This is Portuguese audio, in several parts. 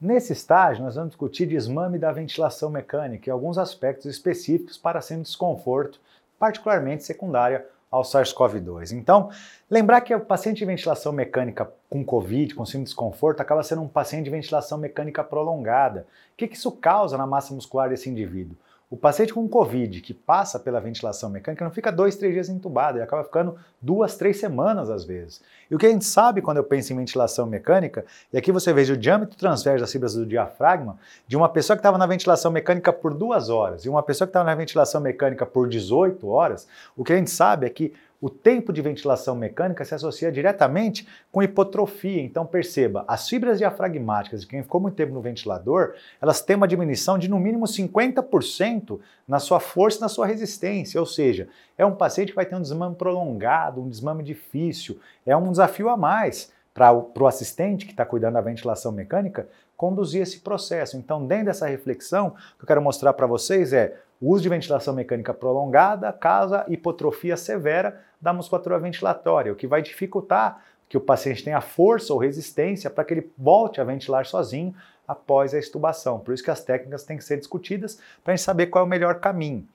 Nesse estágio, nós vamos discutir desmame da ventilação mecânica e alguns aspectos específicos para sem desconforto, particularmente secundária ao SARS-CoV-2. Então, lembrar que o paciente de ventilação mecânica com COVID, com síndrome de desconforto, acaba sendo um paciente de ventilação mecânica prolongada. O que isso causa na massa muscular desse indivíduo? O paciente com Covid que passa pela ventilação mecânica não fica dois, três dias entubado, ele acaba ficando duas, três semanas às vezes. E o que a gente sabe quando eu penso em ventilação mecânica, e aqui você veja o diâmetro transverso das fibras do diafragma de uma pessoa que estava na ventilação mecânica por duas horas e uma pessoa que estava na ventilação mecânica por 18 horas, o que a gente sabe é que o tempo de ventilação mecânica se associa diretamente com hipotrofia. Então perceba, as fibras diafragmáticas de quem ficou muito tempo no ventilador, elas têm uma diminuição de no mínimo 50% na sua força e na sua resistência. Ou seja, é um paciente que vai ter um desmame prolongado, um desmame difícil, é um desafio a mais para o assistente que está cuidando da ventilação mecânica conduzir esse processo. Então, dentro dessa reflexão, o que eu quero mostrar para vocês é o uso de ventilação mecânica prolongada causa hipotrofia severa da musculatura ventilatória, o que vai dificultar que o paciente tenha força ou resistência para que ele volte a ventilar sozinho após a extubação. Por isso que as técnicas têm que ser discutidas para a gente saber qual é o melhor caminho.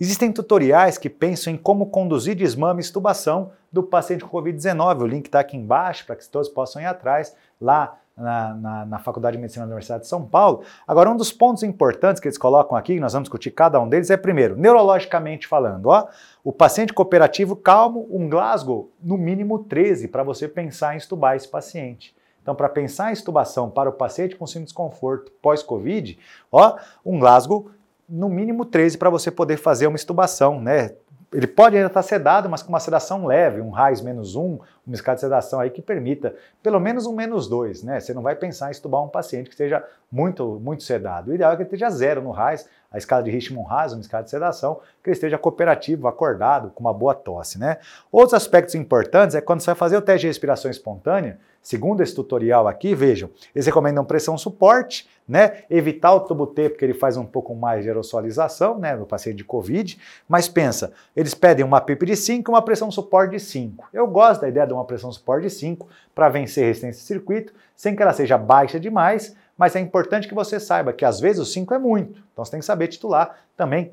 Existem tutoriais que pensam em como conduzir desmame e extubação do paciente com Covid-19. O link está aqui embaixo para que todos possam ir atrás lá na, na, na, Faculdade de Medicina da Universidade de São Paulo. Agora, um dos pontos importantes que eles colocam aqui, nós vamos discutir cada um deles, é primeiro, neurologicamente falando, ó, o paciente cooperativo calmo, um Glasgow no mínimo 13 para você pensar em estubar esse paciente. Então, para pensar em estubação para o paciente com síndrome de desconforto pós-Covid, ó, um Glasgow no mínimo 13 para você poder fazer uma estubação, né? Ele pode ainda estar sedado, mas com uma sedação leve, um RAIS menos um, uma escala de sedação aí que permita pelo menos um menos dois, né? Você não vai pensar em estubar um paciente que esteja muito, muito sedado. O ideal é que ele esteja zero no RAIS, a escala de Richmond-Haas, uma escala de sedação, que ele esteja cooperativo, acordado, com uma boa tosse, né? Outros aspectos importantes é quando você vai fazer o teste de respiração espontânea, segundo esse tutorial aqui, vejam, eles recomendam pressão suporte, né? Evitar o tubo T porque ele faz um pouco mais de aerosolização, né, no paciente de COVID, mas pensa, eles pedem uma PIP de 5 e uma pressão suporte de 5. Eu gosto da ideia de uma pressão suporte de 5 para vencer resistência de circuito, sem que ela seja baixa demais, mas é importante que você saiba que às vezes o 5 é muito. Então você tem que saber titular também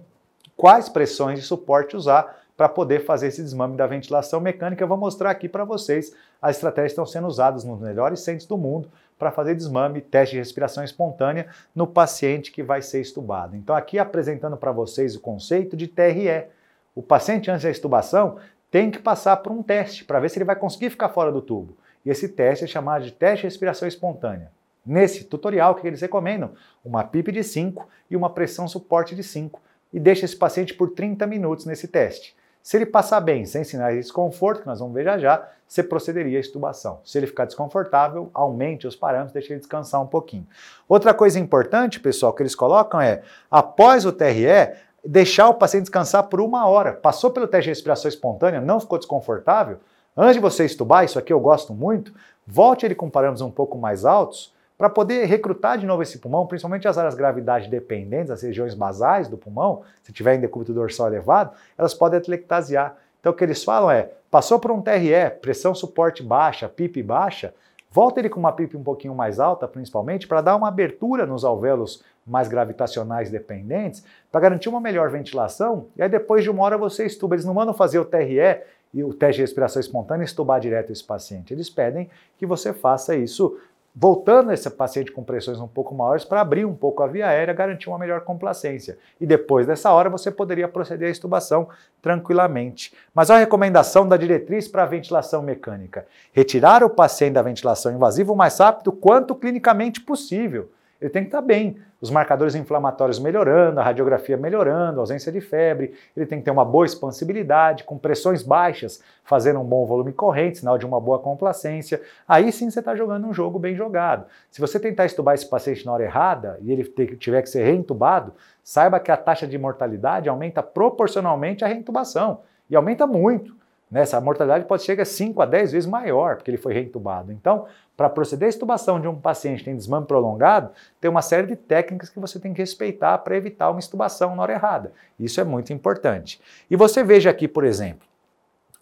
quais pressões de suporte usar para poder fazer esse desmame da ventilação mecânica. Eu vou mostrar aqui para vocês as estratégias que estão sendo usadas nos melhores centros do mundo para fazer desmame, teste de respiração espontânea no paciente que vai ser estubado. Então, aqui apresentando para vocês o conceito de TRE. O paciente, antes da estubação, tem que passar por um teste para ver se ele vai conseguir ficar fora do tubo. E esse teste é chamado de teste de respiração espontânea. Nesse tutorial, o que eles recomendam? Uma PIP de 5 e uma pressão suporte de 5. E deixa esse paciente por 30 minutos nesse teste. Se ele passar bem, sem sinais de desconforto, que nós vamos ver já já, você procederia à extubação. Se ele ficar desconfortável, aumente os parâmetros, deixe ele descansar um pouquinho. Outra coisa importante, pessoal, que eles colocam é, após o TRE, deixar o paciente descansar por uma hora. Passou pelo teste de respiração espontânea, não ficou desconfortável? Antes de você estubar, isso aqui eu gosto muito, volte ele com parâmetros um pouco mais altos, para poder recrutar de novo esse pulmão, principalmente as áreas gravidade dependentes, as regiões basais do pulmão, se tiver em decúbito dorsal elevado, elas podem atelectasiar. Então o que eles falam é, passou por um TRE, pressão suporte baixa, PIP baixa, volta ele com uma PIP um pouquinho mais alta, principalmente, para dar uma abertura nos alvéolos mais gravitacionais dependentes, para garantir uma melhor ventilação, e aí depois de uma hora você estuba. Eles não mandam fazer o TRE e o teste de respiração espontânea estubar direto esse paciente. Eles pedem que você faça isso voltando esse paciente com pressões um pouco maiores para abrir um pouco a via aérea, garantir uma melhor complacência. E depois dessa hora você poderia proceder à extubação tranquilamente. Mas a recomendação da diretriz para a ventilação mecânica: retirar o paciente da ventilação invasiva o mais rápido quanto clinicamente possível ele tem que estar bem. Os marcadores inflamatórios melhorando, a radiografia melhorando, ausência de febre, ele tem que ter uma boa expansibilidade, com pressões baixas, fazendo um bom volume corrente, sinal de uma boa complacência. Aí sim você está jogando um jogo bem jogado. Se você tentar estubar esse paciente na hora errada e ele tiver que ser reintubado, saiba que a taxa de mortalidade aumenta proporcionalmente à reintubação. E aumenta muito. Né? Essa mortalidade pode chegar a 5 a 10 vezes maior, porque ele foi reintubado. Então, para proceder à extubação de um paciente que tem desmame prolongado, tem uma série de técnicas que você tem que respeitar para evitar uma extubação na hora errada. Isso é muito importante. E você veja aqui, por exemplo,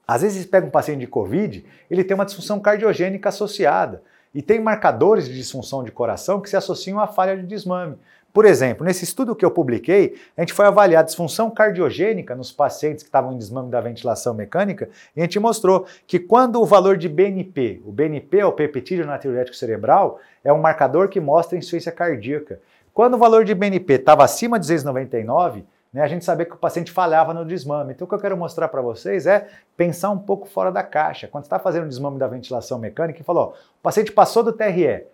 às vezes pega um paciente de Covid, ele tem uma disfunção cardiogênica associada. e tem marcadores de disfunção de coração que se associam à falha de desmame. Por exemplo, nesse estudo que eu publiquei, a gente foi avaliar a disfunção cardiogênica nos pacientes que estavam em desmame da ventilação mecânica e a gente mostrou que quando o valor de BNP, o BNP é o peptídeo natriurético cerebral, é um marcador que mostra insuficiência cardíaca. Quando o valor de BNP estava acima de 299, né, a gente sabia que o paciente falhava no desmame. Então, o que eu quero mostrar para vocês é pensar um pouco fora da caixa. Quando está fazendo o desmame da ventilação mecânica e falou, ó, o paciente passou do TRE,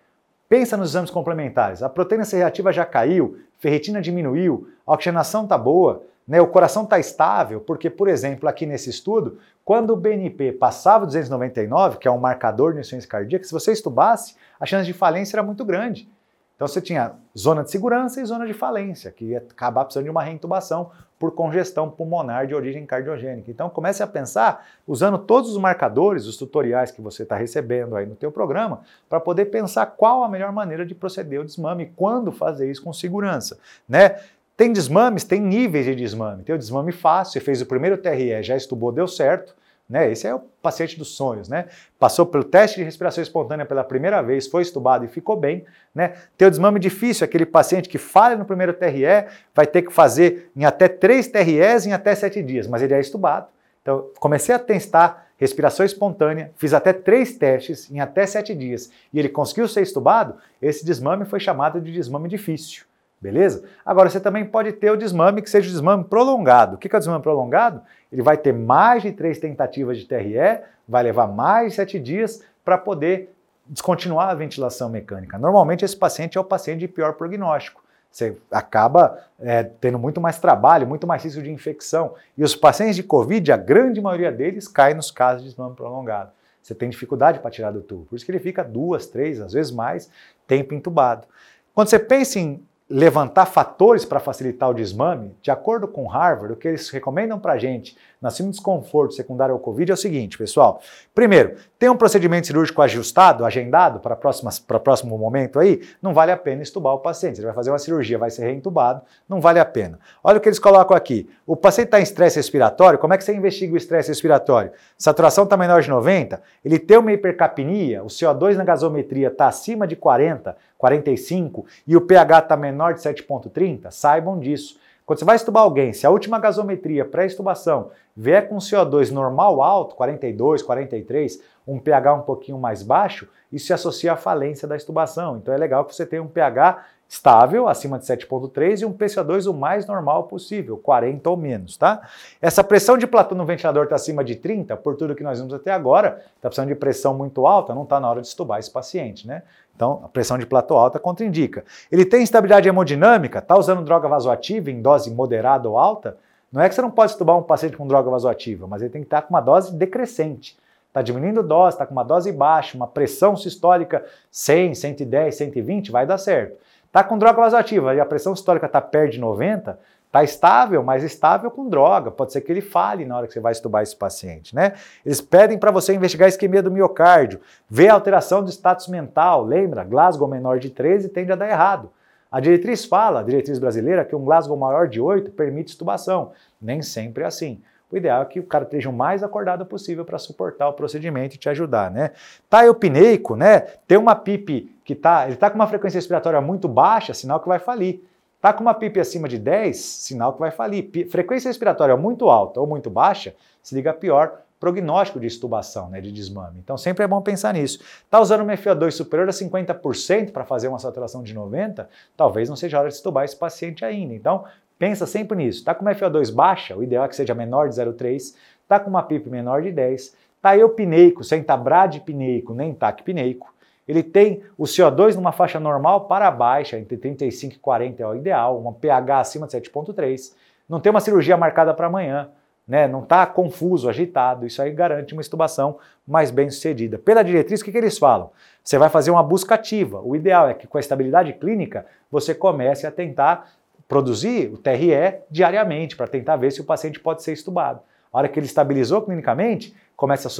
pensa nos exames complementares. A proteína C reativa já caiu, ferritina diminuiu, a oxigenação está boa, né, o coração está estável, porque, por exemplo, aqui nesse estudo, quando o BNP passava 299, que é um marcador de insuficiência cardíaca, se você estubasse, a chance de falência era muito grande. Então você tinha zona de segurança e zona de falência, que ia acabar precisando de uma reintubação por congestão pulmonar de origem cardiogênica. Então comece a pensar usando todos os marcadores, os tutoriais que você está recebendo aí no teu programa, para poder pensar qual a melhor maneira de proceder o desmame e quando fazer isso com segurança, né? Tem desmames, tem níveis de desmame. Tem o desmame fácil, você fez o primeiro TRE, já estubou, deu certo. Né? Esse é o paciente dos sonhos, né? Passou pelo teste de respiração espontânea pela primeira vez, foi estubado e ficou bem, né? O desmame difícil, aquele paciente que falha no primeiro TRE, vai ter que fazer em até três TREs em até sete dias, mas ele é estubado. Então, comecei a testar respiração espontânea, fiz até três testes em até sete dias e ele conseguiu ser estubado, esse desmame foi chamado de desmame difícil. Beleza? Agora, você também pode ter o desmame que seja o desmame prolongado. O que é o desmame prolongado? Ele vai ter mais de três tentativas de TRE, vai levar mais de sete dias para poder descontinuar a ventilação mecânica. Normalmente, esse paciente é o paciente de pior prognóstico. Você acaba é, tendo muito mais trabalho, muito mais risco de infecção. E os pacientes de Covid, a grande maioria deles, cai nos casos de desmame prolongado. Você tem dificuldade para tirar do tubo. Por isso que ele fica duas, três, às vezes mais, tempo entubado. Quando você pensa em levantar fatores para facilitar o desmame, de acordo com Harvard, o que eles recomendam para a gente na síndrome de desconforto secundário ao Covid é o seguinte, pessoal. Primeiro, tem um procedimento cirúrgico ajustado, agendado para o próximo momento aí, não vale a pena estubar o paciente. Ele vai fazer uma cirurgia, vai ser reentubado, não vale a pena. Olha o que eles colocam aqui. O paciente está em estresse respiratório, como é que você investiga o estresse respiratório? Saturação está menor de 90, ele tem uma hipercapnia, o CO2 na gasometria está acima de 40, 45 e o pH está menor de 7,30, saibam disso. Quando você vai estubar alguém, se a última gasometria pré-estubação vier com CO2 normal alto, 42, 43, um pH um pouquinho mais baixo, isso se associa à falência da estubação. Então é legal que você tenha um pH estável, acima de 7,3 e um PCO2 o mais normal possível, 40 ou menos, tá? Essa pressão de platô no ventilador está acima de 30, por tudo que nós vimos até agora, está precisando de pressão muito alta, não está na hora de estubar esse paciente, né? Então, a pressão de platô alta contraindica. Ele tem instabilidade hemodinâmica, está usando droga vasoativa em dose moderada ou alta? Não é que você não pode estubar um paciente com droga vasoativa, mas ele tem que estar tá com uma dose decrescente. Está diminuindo dose, está com uma dose baixa, uma pressão sistólica 100, 110, 120, vai dar certo. Está com droga vasoativa e a pressão sistólica está perto de 90, Está estável, mas estável com droga. Pode ser que ele fale na hora que você vai estubar esse paciente, né? Eles pedem para você investigar a isquemia do miocárdio, ver a alteração do status mental. Lembra? Glasgow menor de 13 tende a dar errado. A diretriz fala, a diretriz brasileira, que um Glasgow maior de 8 permite estubação. Nem sempre é assim. O ideal é que o cara esteja o mais acordado possível para suportar o procedimento e te ajudar, né? Tá eupineico, né? Tem uma PIP que tá, ele tá com uma frequência respiratória muito baixa, sinal que vai falir. Está com uma PIP acima de 10, sinal que vai falir. Frequência respiratória muito alta ou muito baixa, se liga pior prognóstico de estubação, né, de desmame. Então sempre é bom pensar nisso. Está usando um FO2 superior a 50% para fazer uma saturação de 90, talvez não seja hora de estubar esse paciente ainda. Então pensa sempre nisso. Está com uma FO2 baixa, o ideal é que seja menor de 0,3, está com uma PIP menor de 10, está eupineico, sem estar bradipneico nem taquipneico, ele tem o CO2 numa faixa normal para baixa, entre 35 e 40 é o ideal, uma pH acima de 7,3. Não tem uma cirurgia marcada para amanhã, né? não está confuso, agitado. Isso aí garante uma estubação mais bem sucedida. Pela diretriz, o que, que eles falam? Você vai fazer uma busca ativa. O ideal é que com a estabilidade clínica você comece a tentar produzir o TRE diariamente para tentar ver se o paciente pode ser estubado. A hora que ele estabilizou clinicamente, comece a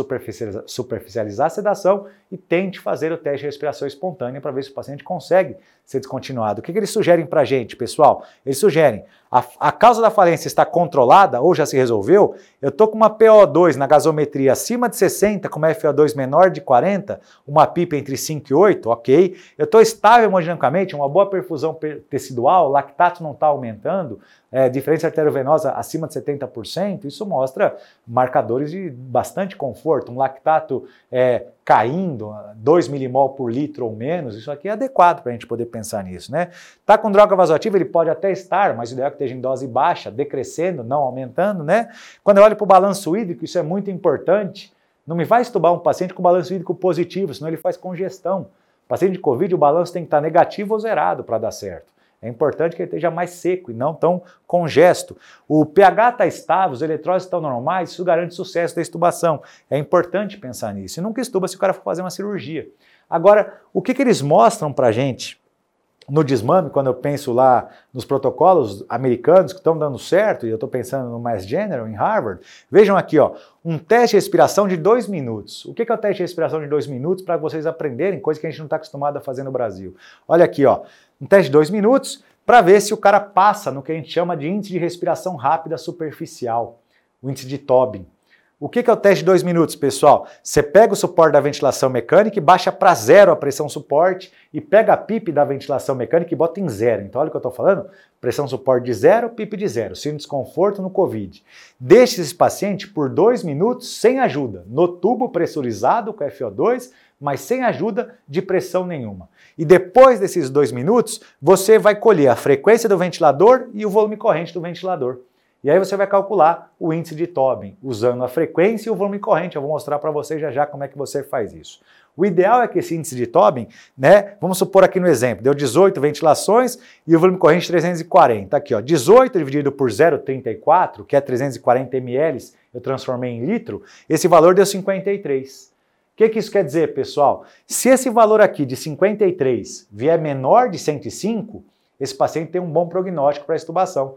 superficializar, a sedação e tente fazer o teste de respiração espontânea para ver se o paciente consegue ser descontinuado. O que, que eles sugerem para a gente, pessoal? Eles sugerem a, a, causa da falência está controlada ou já se resolveu. Eu estou com uma PO2 na gasometria acima de 60, com uma FO2 menor de 40, uma PIP entre 5 e 8, ok. Eu estou estável hemodinamicamente, uma boa perfusão tecidual, lactato não está aumentando, é, diferença arteriovenosa acima de 70%, isso mostra marcadores de bastante conforto. Um lactato é, caindo, 2 milimol por litro ou menos, isso aqui é adequado para a gente poder pensar nisso, né? Tá com droga vasoativa, ele pode até estar, mas o ideal é que esteja em dose baixa, decrescendo, não aumentando, né? Quando eu olho para o balanço hídrico, isso é muito importante. Não me vai estubar um paciente com balanço hídrico positivo, senão ele faz congestão. Paciente de Covid, o balanço tem que estar negativo ou zerado para dar certo. É importante que ele esteja mais seco e não tão congesto. O pH está estável, os eletrólitos estão normais, isso garante sucesso da estubação. É importante pensar nisso. E nunca estuba se o cara for fazer uma cirurgia. Agora, o que, que eles mostram para gente no desmame, quando eu penso lá nos protocolos americanos que estão dando certo, e eu estou pensando no Mass General em Harvard, vejam aqui, ó, um teste de respiração de dois minutos. O que é o teste de respiração de dois minutos para vocês aprenderem, coisa que a gente não está acostumado a fazer no Brasil? Olha aqui, ó, um teste de dois minutos para ver se o cara passa no que a gente chama de índice de respiração rápida superficial, o índice de Tobin. O que é o teste de dois minutos, pessoal? Você pega o suporte da ventilação mecânica e baixa para zero a pressão suporte e pega a PIP da ventilação mecânica e bota em zero. Então, olha o que eu estou falando: pressão suporte de zero, PIP de zero, sem desconforto no COVID. Deixe esse paciente por dois minutos sem ajuda, no tubo pressurizado com FO2, mas sem ajuda de pressão nenhuma. E depois desses dois minutos, você vai colher a frequência do ventilador e o volume corrente do ventilador. E aí você vai calcular o índice de Tobin usando a frequência e o volume corrente. Eu vou mostrar para você já já como é que você faz isso. O ideal é que esse índice de Tobin, né, vamos supor aqui no exemplo, deu 18 ventilações e o volume corrente 340. Aqui, ó, 18 dividido por 0,34, que é 340 ml, eu transformei em litro, esse valor deu 53. O que, que isso quer dizer, pessoal? Se esse valor aqui de 53 vier menor de 105, esse paciente tem um bom prognóstico para a estubação.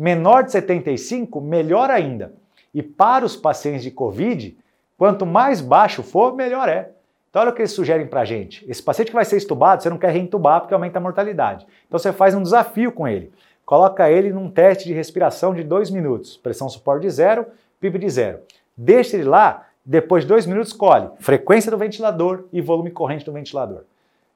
Menor de 75, melhor ainda. E para os pacientes de Covid, quanto mais baixo for, melhor é. Então, olha o que eles sugerem para a gente. Esse paciente que vai ser estubado, você não quer reintubar porque aumenta a mortalidade. Então, você faz um desafio com ele. Coloca ele num teste de respiração de 2 minutos. Pressão suporte de zero, PIB de zero. Deixa ele lá, depois de 2 minutos, escolhe frequência do ventilador e volume corrente do ventilador.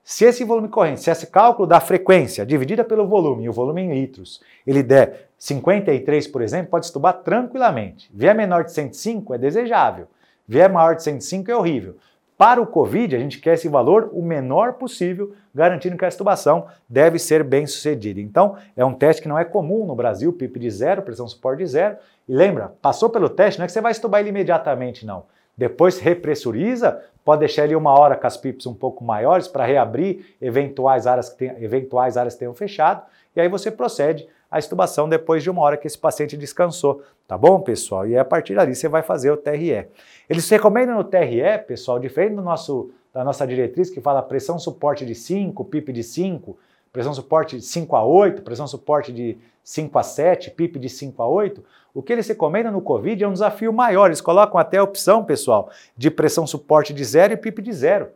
Se esse volume corrente, se esse cálculo da frequência dividida pelo volume e o volume em litros, ele der 53, por exemplo, pode estubar tranquilamente. Vier menor de 105 é desejável. Vier maior de 105 é horrível. Para o COVID, a gente quer esse valor o menor possível, garantindo que a estubação deve ser bem sucedida. Então, é um teste que não é comum no Brasil, PIP de zero, pressão suporte de zero. E lembra, passou pelo teste, não é que você vai estubar ele imediatamente, não. Depois repressuriza, pode deixar ele uma hora com as pips um pouco maiores para reabrir eventuais áreas, que tenham, eventuais áreas que tenham fechado, e aí você procede à estubação depois de uma hora que esse paciente descansou, tá bom, pessoal? E a partir dali você vai fazer o TRE. Eles recomendam no TRE, pessoal, diferente do nosso, da nossa diretriz que fala pressão suporte de 5, PIP de 5, pressão suporte de 5 a 8, pressão suporte de 5 a 7, PIP de 5 a 8, o que eles recomendam no Covid é um desafio maior. Eles colocam até a opção, pessoal, de pressão suporte de zero e PIP de zero.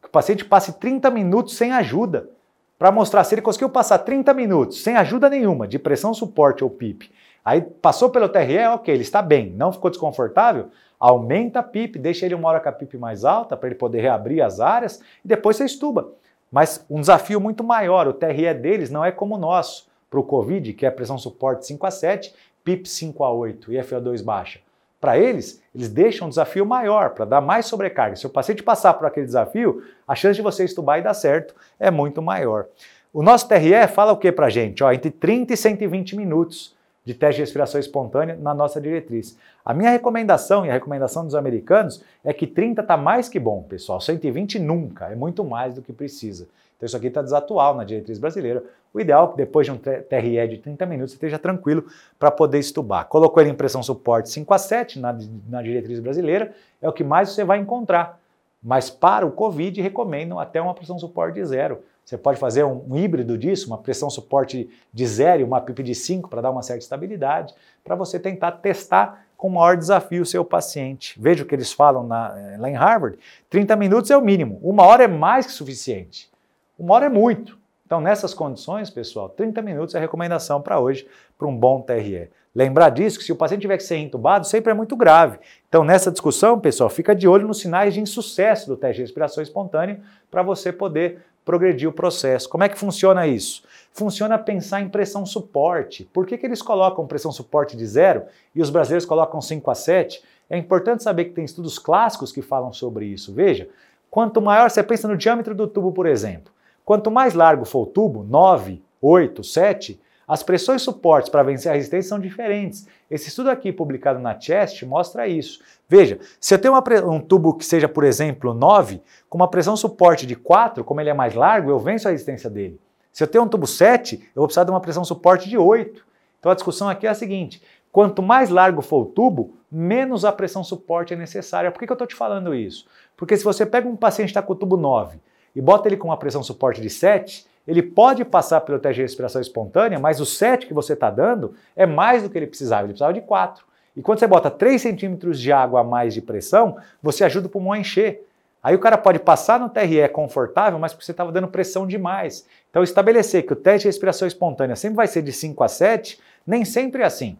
Que o paciente passe 30 minutos sem ajuda, para mostrar se ele conseguiu passar 30 minutos sem ajuda nenhuma, de pressão suporte ou PIP. Aí passou pelo TRE, ok, ele está bem, não ficou desconfortável, aumenta a PIP, deixa ele uma hora com a PIP mais alta para ele poder reabrir as áreas e depois você estuba. Mas um desafio muito maior, o TRE deles não é como o nosso, para o COVID, que é pressão suporte 5 a 7, PIP 5 a 8 e FO2 baixa. Para eles, eles deixam um desafio maior, para dar mais sobrecarga. Se o paciente passar por aquele desafio, a chance de você estubar e dar certo é muito maior. O nosso TRE fala o que para gente? Ó, entre 30 e 120 minutos de teste de respiração espontânea na nossa diretriz. A minha recomendação e a recomendação dos americanos é que 30 está mais que bom, pessoal. 120 nunca, é muito mais do que precisa. Então isso aqui está desatual na diretriz brasileira. O ideal é que depois de um TRE de 30 minutos você esteja tranquilo para poder estubar. Colocou ele em pressão suporte 5 a 7 na, na diretriz brasileira, é o que mais você vai encontrar. Mas para o COVID recomendam até uma pressão suporte de zero. Você pode fazer um, um híbrido disso, uma pressão suporte de zero e uma PIP de 5 para dar uma certa estabilidade, para você tentar testar com maior desafio o seu paciente. Veja o que eles falam na, eh, lá em Harvard: 30 minutos é o mínimo, uma hora é mais que suficiente. Uma hora é muito. Então, nessas condições, pessoal, 30 minutos é a recomendação para hoje para um bom TRE. Lembrar disso que se o paciente tiver que ser entubado, sempre é muito grave. Então, nessa discussão, pessoal, fica de olho nos sinais de insucesso do teste de respiração espontânea para você poder progredir o processo. Como é que funciona isso? Funciona pensar em pressão suporte. Por que, que eles colocam pressão suporte de zero e os brasileiros colocam 5 a 7? É importante saber que tem estudos clássicos que falam sobre isso. Veja, quanto maior, você pensa no diâmetro do tubo, por exemplo. Quanto mais largo for o tubo, 9, 8, 7, as pressões suportes para vencer a resistência são diferentes. Esse estudo aqui, publicado na Chest, mostra isso. Veja, se eu tenho um tubo que seja, por exemplo, 9, com uma pressão suporte de 4, como ele é mais largo, eu venço a resistência dele. Se eu tenho um tubo 7, eu vou precisar de uma pressão suporte de 8. Então a discussão aqui é a seguinte: quanto mais largo for o tubo, menos a pressão suporte é necessária. Por que, que eu estou te falando isso? Porque se você pega um paciente que está com o tubo 9 e bota ele com uma pressão suporte de 7, ele pode passar pelo teste de respiração espontânea, mas o 7 que você está dando é mais do que ele precisava, ele precisava de 4. E quando você bota 3 centímetros de água a mais de pressão, você ajuda o pulmão a encher. Aí o cara pode passar no TRE confortável, mas porque você estava dando pressão demais. Então, estabelecer que o teste de respiração espontânea sempre vai ser de 5 a 7, nem sempre é assim.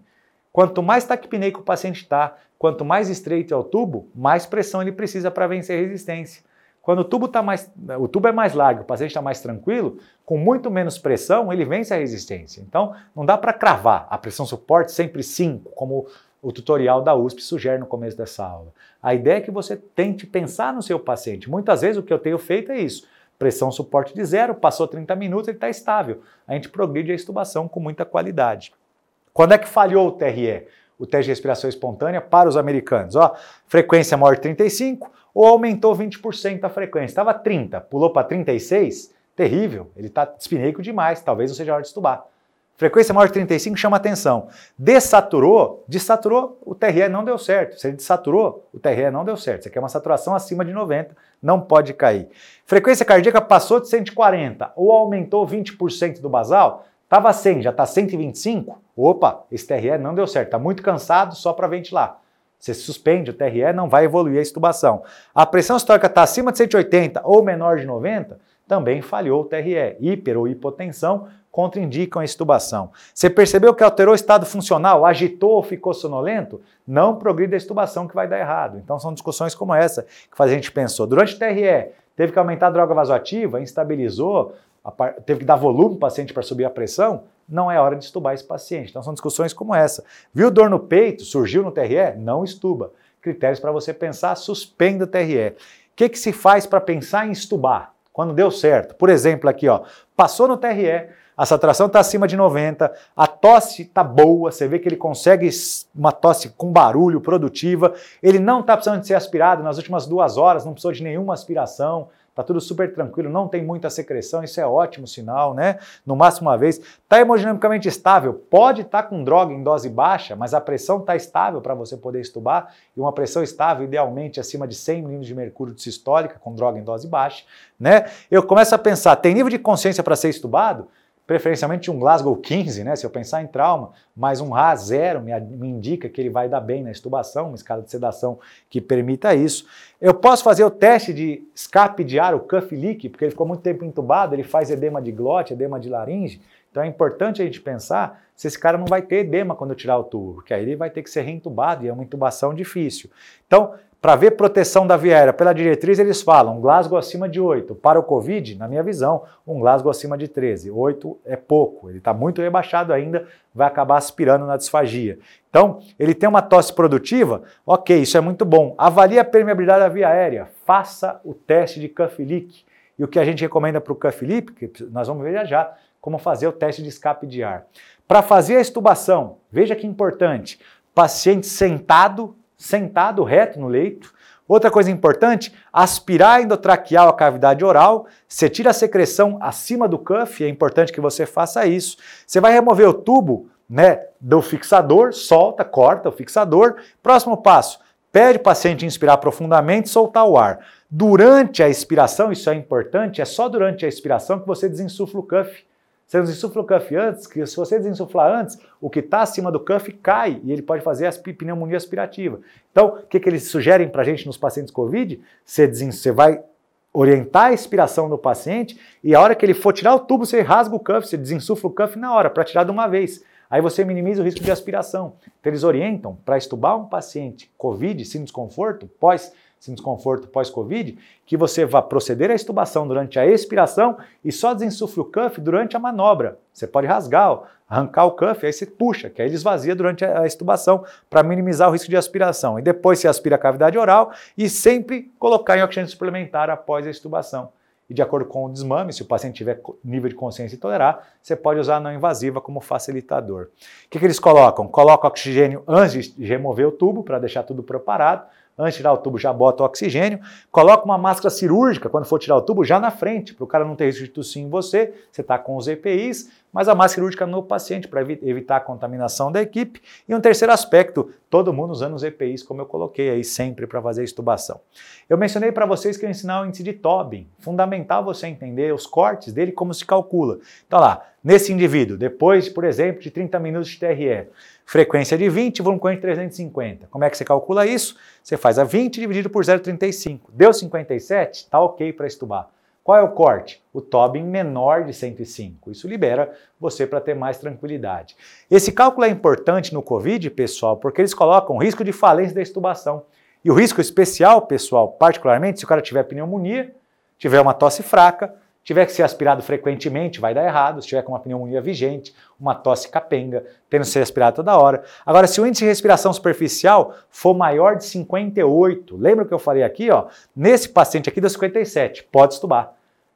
Quanto mais taquipneico o paciente está, quanto mais estreito é o tubo, mais pressão ele precisa para vencer a resistência. Quando o tubo, tá mais, o tubo é mais largo, o paciente está mais tranquilo, com muito menos pressão, ele vence a resistência. Então, não dá para cravar a pressão suporte sempre 5, como o tutorial da USP sugere no começo dessa aula. A ideia é que você tente pensar no seu paciente. Muitas vezes o que eu tenho feito é isso. Pressão suporte de zero, passou 30 minutos, ele está estável. A gente progride a estubação com muita qualidade. Quando é que falhou o TRE? O teste de respiração espontânea para os americanos. Ó, frequência maior de 35, ou aumentou 20% a frequência. Estava 30, pulou para 36, terrível, ele está espineico demais, talvez não seja hora de estubar. Frequência maior de 35 chama atenção. Desaturou, desaturou, o TRE não deu certo. Se ele desaturou, o TRE não deu certo. Aqui é uma saturação acima de 90, não pode cair. Frequência cardíaca passou de 140 ou aumentou 20% do basal, estava 100, já está 125. Opa, esse TRE não deu certo, está muito cansado só para ventilar. Você suspende o TRE, não vai evoluir a estubação. A pressão histórica está acima de 180 ou menor de 90, também falhou o TRE. Hiper ou hipotensão contraindicam a estubação. Você percebeu que alterou o estado funcional, agitou ou ficou sonolento? Não progride a estubação que vai dar errado. Então são discussões como essa que a gente pensou. Durante o TRE, teve que aumentar a droga vasoativa, instabilizou, teve que dar volume para o paciente para subir a pressão? Não é hora de estubar esse paciente. Então são discussões como essa. Viu dor no peito? Surgiu no TRE? Não estuba. Critérios para você pensar, suspenda o TRE. O que, que se faz para pensar em estubar? Quando deu certo. Por exemplo, aqui, ó, passou no TRE, a saturação está acima de 90, a tosse está boa, você vê que ele consegue uma tosse com barulho, produtiva, ele não está precisando de ser aspirado nas últimas duas horas, não precisou de nenhuma aspiração, Tá tudo super tranquilo, não tem muita secreção, isso é ótimo sinal, né? No máximo uma vez. Tá hemodinamicamente estável, pode estar tá com droga em dose baixa, mas a pressão está estável para você poder estubar, e uma pressão estável, idealmente acima de 100 milímetros de mercúrio de sistólica, com droga em dose baixa, né? Eu começo a pensar, tem nível de consciência para ser estubado? Preferencialmente um Glasgow 15, né? Se eu pensar em trauma, mas um RA 0 me, me, indica que ele vai dar bem na estubação, uma escala de sedação que permita isso. Eu posso fazer o teste de escape de ar, o cuff leak, porque ele ficou muito tempo entubado, ele faz edema de glote, edema de laringe. Então é importante a gente pensar se esse cara não vai ter edema quando eu tirar o tubo, porque aí ele vai ter que ser reintubado e é uma intubação difícil. Então, para ver proteção da via aérea pela diretriz, eles falam um Glasgow acima de 8. Para o Covid, na minha visão, um Glasgow acima de 13. 8 é pouco, ele está muito rebaixado ainda, vai acabar aspirando na disfagia. Então, ele tem uma tosse produtiva, ok, isso é muito bom. Avalie a permeabilidade da via aérea, faça o teste de cuff leak. E o que a gente recomenda para o cuff leak, que nós vamos ver já já, como fazer o teste de escape de ar. Para fazer a estubação, veja que importante, paciente sentado sentado reto no leito. Outra coisa importante, aspirar endotraqueal a cavidade oral. Você tira a secreção acima do cuff, é importante que você faça isso. Você vai remover o tubo né, do fixador, solta, corta o fixador. Próximo passo, pede o paciente inspirar profundamente, soltar o ar. Durante a expiração, isso é importante, é só durante a expiração que você desinsufla o cuff. Você desinsufla o cuff antes, que se você desinsuflar antes, o que está acima do cuff cai e ele pode fazer a pneumonia aspirativa. Então, o que, que eles sugerem para a gente nos pacientes COVID? Você, você vai orientar a expiração do paciente e a hora que ele for tirar o tubo, você rasga o cuff, você desinsufla o cuff na hora, para tirar de uma vez. Aí você minimiza o risco de aspiração. Então eles orientam para estubar um paciente COVID sem desconforto, pós sem desconforto pós-Covid, que você vá proceder à estubação durante a expiração e só desinsufle o cuff durante a manobra. Você pode rasgar, arrancar o cuff, aí você puxa, que aí ele esvazia durante a estubação para minimizar o risco de aspiração. E depois você aspira a cavidade oral e sempre colocar em oxigênio suplementar após a estubação e de acordo com o desmame, se o paciente tiver nível de consciência e tolerar, você pode usar a não invasiva como facilitador. O que, que eles colocam? Coloca oxigênio antes de remover o tubo para deixar tudo preparado. Antes de tirar o tubo, já bota o oxigênio. Coloca uma máscara cirúrgica quando for tirar o tubo, já na frente, para o cara não ter risco de tossir em você. Você está com os EPIs, mas a máscara cirúrgica no paciente para evitar a contaminação da equipe. E um terceiro aspecto, todo mundo usando os EPIs, como eu coloquei aí sempre para fazer a estubação. Eu mencionei para vocês que eu ensinar o índice de Tobin. Fundamental você entender os cortes dele, como se calcula. Então lá, nesse indivíduo, depois, por exemplo, de 30 minutos de TRE, frequência de 20, volume corrente 350. Como é que você calcula isso? Você faz a 20 dividido por 0,35. Deu 57? Está ok para estubar. Qual é o corte? O Tobin menor de 105. Isso libera você para ter mais tranquilidade. Esse cálculo é importante no COVID, pessoal, porque eles colocam risco de falência da estubação. E o risco especial, pessoal, particularmente se o cara tiver pneumonia, tiver uma tosse fraca, tiver que ser aspirado frequentemente, vai dar errado. Se tiver com uma pneumonia vigente, uma tosse capenga, tendo que ser aspirado toda hora. Agora, se o índice de respiração superficial for maior de 58, lembra que eu falei aqui, ó? Nesse paciente aqui deu 57, pode estubar.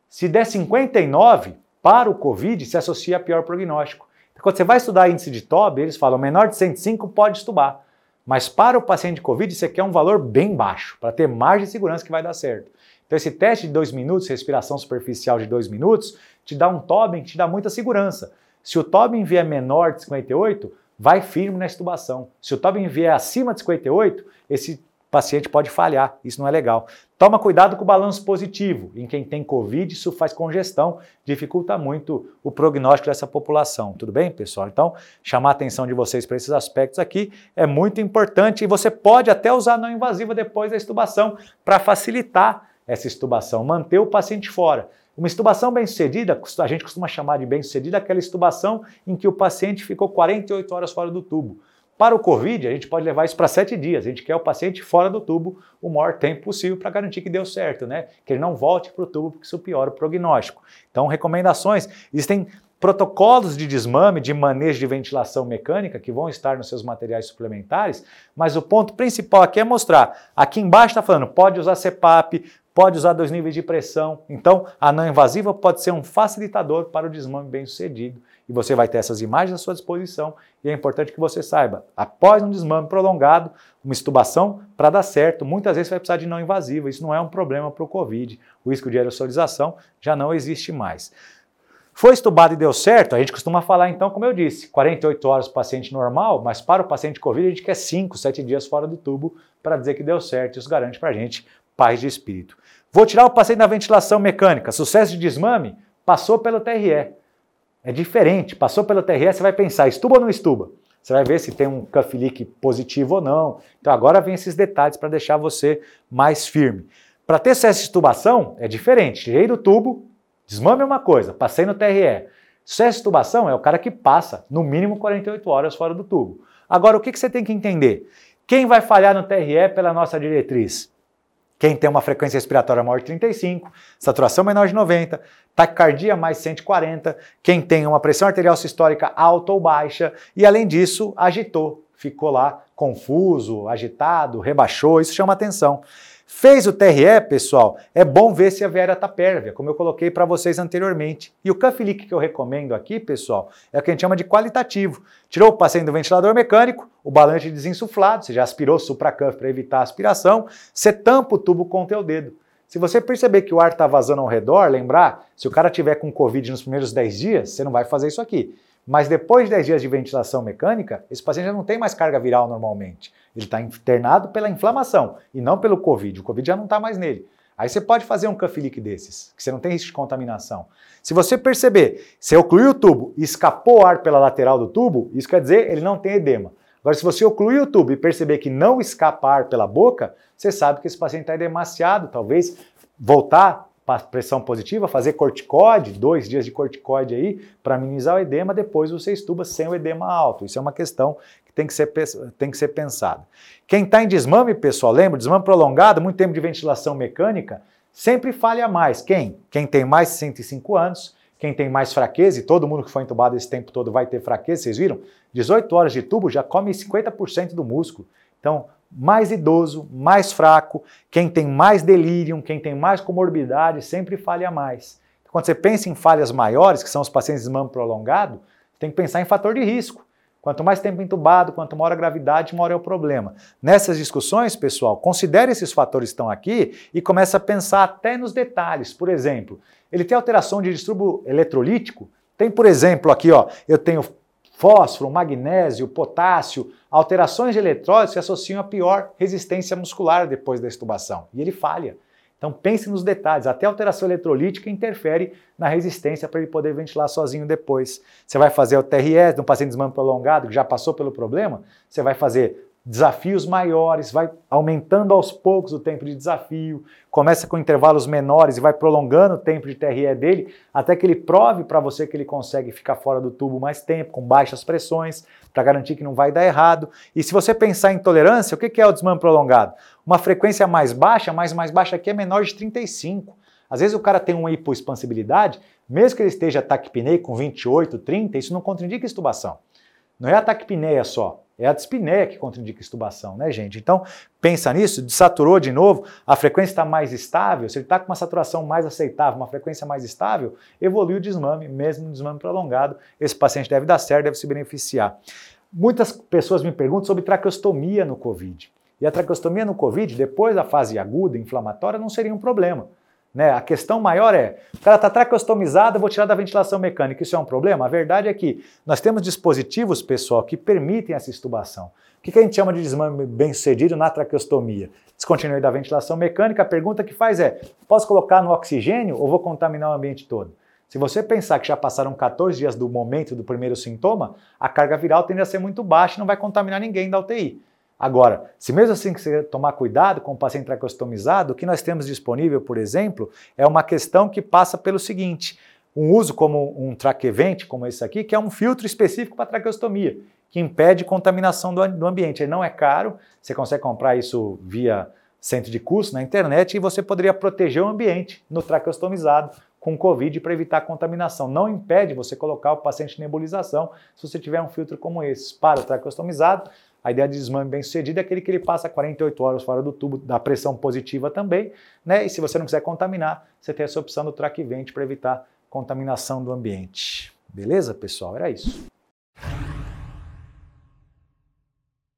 Se der 59, para o COVID se associa a pior prognóstico. Então, quando você vai estudar índice de TOB, eles falam menor de 105 pode estubar. Mas para o paciente de COVID, isso aqui é um valor bem baixo, para ter margem de segurança que vai dar certo. Então, esse teste de dois minutos, respiração superficial de dois minutos, te dá um Tobin que te dá muita segurança. Se o Tobin vier menor de 58, vai firme na estubação. Se o Tobin vier acima de 58, esse paciente pode falhar, isso não é legal. Toma cuidado com o balanço positivo. Em quem tem Covid, isso faz congestão, dificulta muito o prognóstico dessa população. Tudo bem, pessoal? Então, chamar a atenção de vocês para esses aspectos aqui é muito importante e você pode até usar não invasiva depois da estubação para facilitar essa estubação, manter o paciente fora. Uma estubação bem-sucedida, a gente costuma chamar de bem-sucedida aquela estubação em que o paciente ficou 48 horas fora do tubo. Para o COVID, a gente pode levar isso para sete dias. A gente quer o paciente fora do tubo o maior tempo possível para garantir que deu certo, né? Que ele não volte para o tubo, porque isso piora o prognóstico. Então, recomendações. Existem protocolos de desmame, de manejo de ventilação mecânica que vão estar nos seus materiais suplementares, mas o ponto principal aqui é mostrar. Aqui embaixo está falando, pode usar CPAP, pode usar dois níveis de pressão. Então, a não invasiva pode ser um facilitador para o desmame bem sucedido. E você vai ter essas imagens à sua disposição. E é importante que você saiba, após um desmame prolongado, uma estubação, para dar certo, muitas vezes vai precisar de não invasiva. Isso não é um problema para o COVID. O risco de aerosolização já não existe mais. Foi estubado e deu certo? A gente costuma falar, então, como eu disse, 48 horas para o paciente normal, mas para o paciente COVID a gente quer 5, 7 dias fora do tubo para dizer que deu certo. Isso garante para a gente paz de espírito. Vou tirar o paciente da ventilação mecânica. Sucesso de desmame? Passou pelo TRE. É diferente. Passou pelo TRE, você vai pensar, estuba ou não estuba? Você vai ver se tem um cuff leak positivo ou não. Então agora vem esses detalhes para deixar você mais firme. Para ter sucesso de estubação é diferente. Tirei do tubo, desmame é uma coisa, passei no TRE. Sucesso de estubação é o cara que passa no mínimo 48 horas fora do tubo. Agora o que, que você tem que entender? Quem vai falhar no TRE pela nossa diretriz? Quem tem uma frequência respiratória maior de 35, saturação menor de 90, taquicardia mais 140, quem tem uma pressão arterial sistólica alta ou baixa e além disso agitou, ficou lá confuso, agitado, rebaixou, isso chama atenção. Fez o TRE, pessoal, é bom ver se a veia está pérvia, como eu coloquei para vocês anteriormente. E o leak que eu recomendo aqui, pessoal, é o que a gente chama de qualitativo. Tirou o paciente do ventilador mecânico, o balante desinsuflado, você já aspirou supra-cuff para evitar a aspiração, você tampa o tubo com o teu dedo. Se você perceber que o ar está vazando ao redor, lembrar, se o cara tiver com Covid nos primeiros 10 dias, você não vai fazer isso aqui. Mas depois de 10 dias de ventilação mecânica, esse paciente já não tem mais carga viral normalmente. Ele está internado pela inflamação e não pelo Covid. O Covid já não está mais nele. Aí você pode fazer um cuff desses, que você não tem risco de contaminação. Se você perceber, se ocluiu o tubo e escapou ar pela lateral do tubo, isso quer dizer ele não tem edema. Agora, se você ocluir o tubo e perceber que não escapa ar pela boca, você sabe que esse paciente está edemaciado, talvez voltar pressão positiva, fazer corticóide, dois dias de corticóide aí, para minimizar o edema, depois você estuba sem o edema alto. Isso é uma questão que tem que ser, tem que ser pensada. Quem está em desmame, pessoal, lembra, desmame prolongado, muito tempo de ventilação mecânica, sempre falha mais. Quem? Quem tem mais de 105 anos, quem tem mais fraqueza, e todo mundo que foi entubado esse tempo todo vai ter fraqueza, vocês viram? 18 horas de tubo já come 50% do músculo. Então, mais idoso, mais fraco, quem tem mais delírio, quem tem mais comorbidade, sempre falha mais. Quando você pensa em falhas maiores, que são os pacientes de desmame prolongado, tem que pensar em fator de risco. Quanto mais tempo entubado, quanto maior a gravidade, maior é o problema. Nessas discussões, pessoal, considere esses fatores que estão aqui e comece a pensar até nos detalhes. Por exemplo, ele tem alteração de distúrbio eletrolítico? Tem, por exemplo, aqui, ó, eu tenho fósforo, magnésio, potássio, alterações de eletrólise se associam a pior resistência muscular depois da estubação. E ele falha. Então pense nos detalhes, até alteração eletrolítica interfere na resistência para ele poder ventilar sozinho depois. Você vai fazer o TRS de um paciente desmame prolongado que já passou pelo problema, você vai fazer desafios maiores, vai aumentando aos poucos o tempo de desafio, começa com intervalos menores e vai prolongando o tempo de TRE dele, até que ele prove para você que ele consegue ficar fora do tubo mais tempo, com baixas pressões, para garantir que não vai dar errado. E se você pensar em tolerância, o que é o desmame prolongado? Uma frequência mais baixa, mas mais baixa aqui é menor de 35. Às vezes o cara tem uma hipoexpansibilidade, mesmo que ele esteja taquipnei com 28, 30, isso não contraindica estubação. Não é a taquipneia só, é a dispneia que contraindica estubação, né, gente? Então, pensa nisso, desaturou de novo, a frequência está mais estável, se ele está com uma saturação mais aceitável, uma frequência mais estável, evolui o desmame, mesmo no desmame prolongado, esse paciente deve dar certo, deve se beneficiar. Muitas pessoas me perguntam sobre traqueostomia no COVID. E a traqueostomia no COVID, depois da fase aguda, inflamatória, não seria um problema. Né? A questão maior é, o cara está traqueostomizado, eu vou tirar da ventilação mecânica. Isso é um problema? A verdade é que nós temos dispositivos, pessoal, que permitem essa extubação. O que a gente chama de desmame bem-sucedido na traqueostomia? Descontinuidade da ventilação mecânica, a pergunta que faz é, posso colocar no oxigênio ou vou contaminar o ambiente todo? Se você pensar que já passaram 14 dias do momento do primeiro sintoma, a carga viral tende a ser muito baixa e não vai contaminar ninguém da UTI. Agora, se mesmo assim você tomar cuidado com o paciente traqueostomizado, o que nós temos disponível, por exemplo, é uma questão que passa pelo seguinte: um uso como um traquevente, como esse aqui, que é um filtro específico para traqueostomia, que impede contaminação do, do ambiente. Ele não é caro, você consegue comprar isso via centro de custo na internet e você poderia proteger o ambiente no traqueostomizado com Covid para evitar contaminação. Não impede você colocar o paciente em nebulização se você tiver um filtro como esse. Para o traqueostomizado, a ideia de desmame bem sucedido é aquele que ele passa 48 horas fora do tubo, da pressão positiva também, né? E se você não quiser contaminar, você tem essa opção do track vente para evitar contaminação do ambiente. Beleza, pessoal? Era isso.